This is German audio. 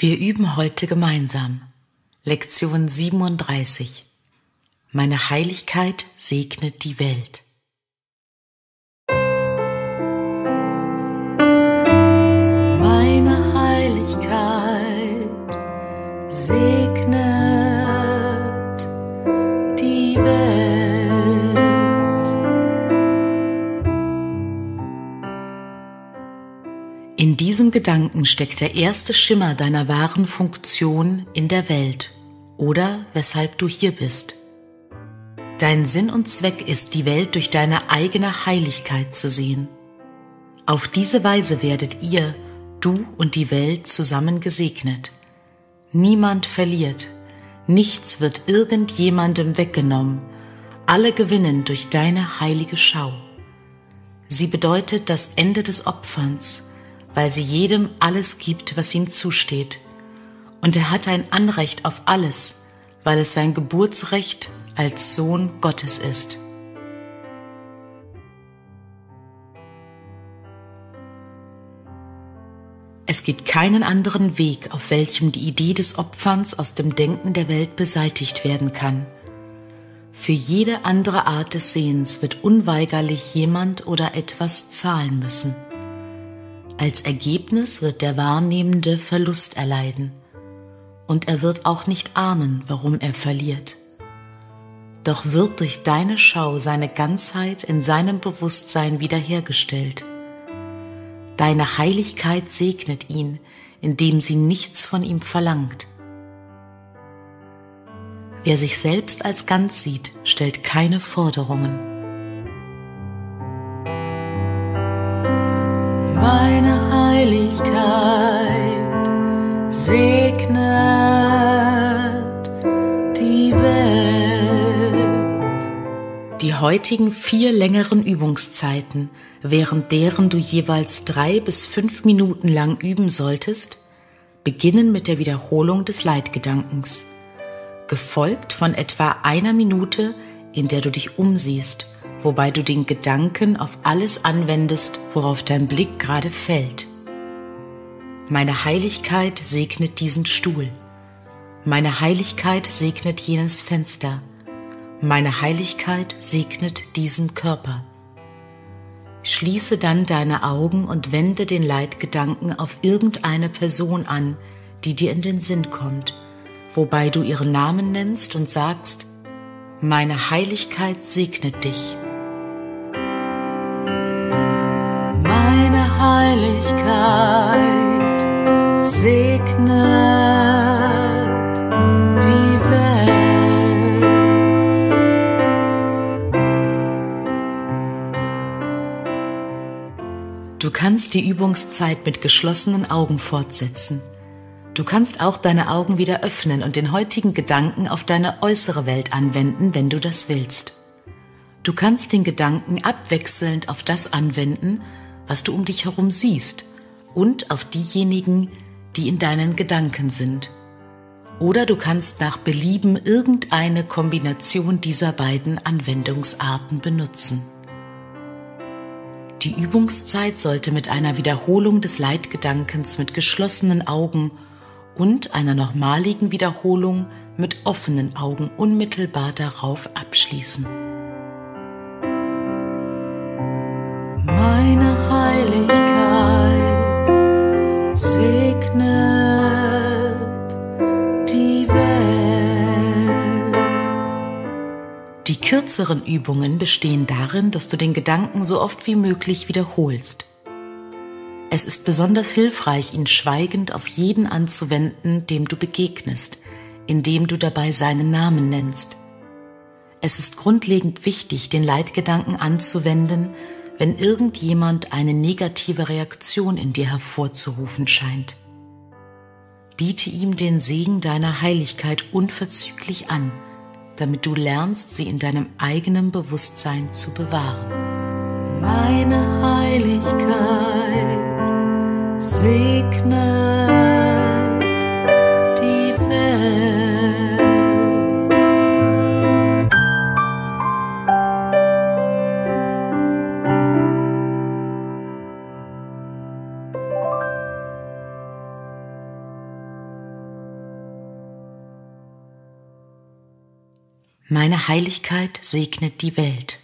Wir üben heute gemeinsam. Lektion 37. Meine Heiligkeit segnet die Welt. Meine Heiligkeit segnet In diesem Gedanken steckt der erste Schimmer deiner wahren Funktion in der Welt oder weshalb du hier bist. Dein Sinn und Zweck ist, die Welt durch deine eigene Heiligkeit zu sehen. Auf diese Weise werdet ihr, du und die Welt zusammen gesegnet. Niemand verliert, nichts wird irgendjemandem weggenommen, alle gewinnen durch deine heilige Schau. Sie bedeutet das Ende des Opferns, weil sie jedem alles gibt, was ihm zusteht. Und er hat ein Anrecht auf alles, weil es sein Geburtsrecht als Sohn Gottes ist. Es gibt keinen anderen Weg, auf welchem die Idee des Opferns aus dem Denken der Welt beseitigt werden kann. Für jede andere Art des Sehens wird unweigerlich jemand oder etwas zahlen müssen. Als Ergebnis wird der Wahrnehmende Verlust erleiden und er wird auch nicht ahnen, warum er verliert. Doch wird durch deine Schau seine Ganzheit in seinem Bewusstsein wiederhergestellt. Deine Heiligkeit segnet ihn, indem sie nichts von ihm verlangt. Wer sich selbst als ganz sieht, stellt keine Forderungen. Meine Heiligkeit segnet die Welt. Die heutigen vier längeren Übungszeiten, während deren du jeweils drei bis fünf Minuten lang üben solltest, beginnen mit der Wiederholung des Leitgedankens, gefolgt von etwa einer Minute, in der du dich umsiehst wobei du den Gedanken auf alles anwendest, worauf dein Blick gerade fällt. Meine Heiligkeit segnet diesen Stuhl. Meine Heiligkeit segnet jenes Fenster. Meine Heiligkeit segnet diesen Körper. Schließe dann deine Augen und wende den Leitgedanken auf irgendeine Person an, die dir in den Sinn kommt, wobei du ihren Namen nennst und sagst, meine Heiligkeit segnet dich. Heiligkeit segnet die Welt. Du kannst die Übungszeit mit geschlossenen Augen fortsetzen. Du kannst auch deine Augen wieder öffnen und den heutigen Gedanken auf deine äußere Welt anwenden, wenn du das willst. Du kannst den Gedanken abwechselnd auf das anwenden, was du um dich herum siehst und auf diejenigen, die in deinen Gedanken sind. Oder du kannst nach Belieben irgendeine Kombination dieser beiden Anwendungsarten benutzen. Die Übungszeit sollte mit einer Wiederholung des Leitgedankens mit geschlossenen Augen und einer nochmaligen Wiederholung mit offenen Augen unmittelbar darauf abschließen. Die kürzeren Übungen bestehen darin, dass du den Gedanken so oft wie möglich wiederholst. Es ist besonders hilfreich, ihn schweigend auf jeden anzuwenden, dem du begegnest, indem du dabei seinen Namen nennst. Es ist grundlegend wichtig, den Leitgedanken anzuwenden, wenn irgendjemand eine negative Reaktion in dir hervorzurufen scheint. Biete ihm den Segen deiner Heiligkeit unverzüglich an – damit du lernst, sie in deinem eigenen Bewusstsein zu bewahren. Meine Heiligkeit Meine Heiligkeit segnet die Welt.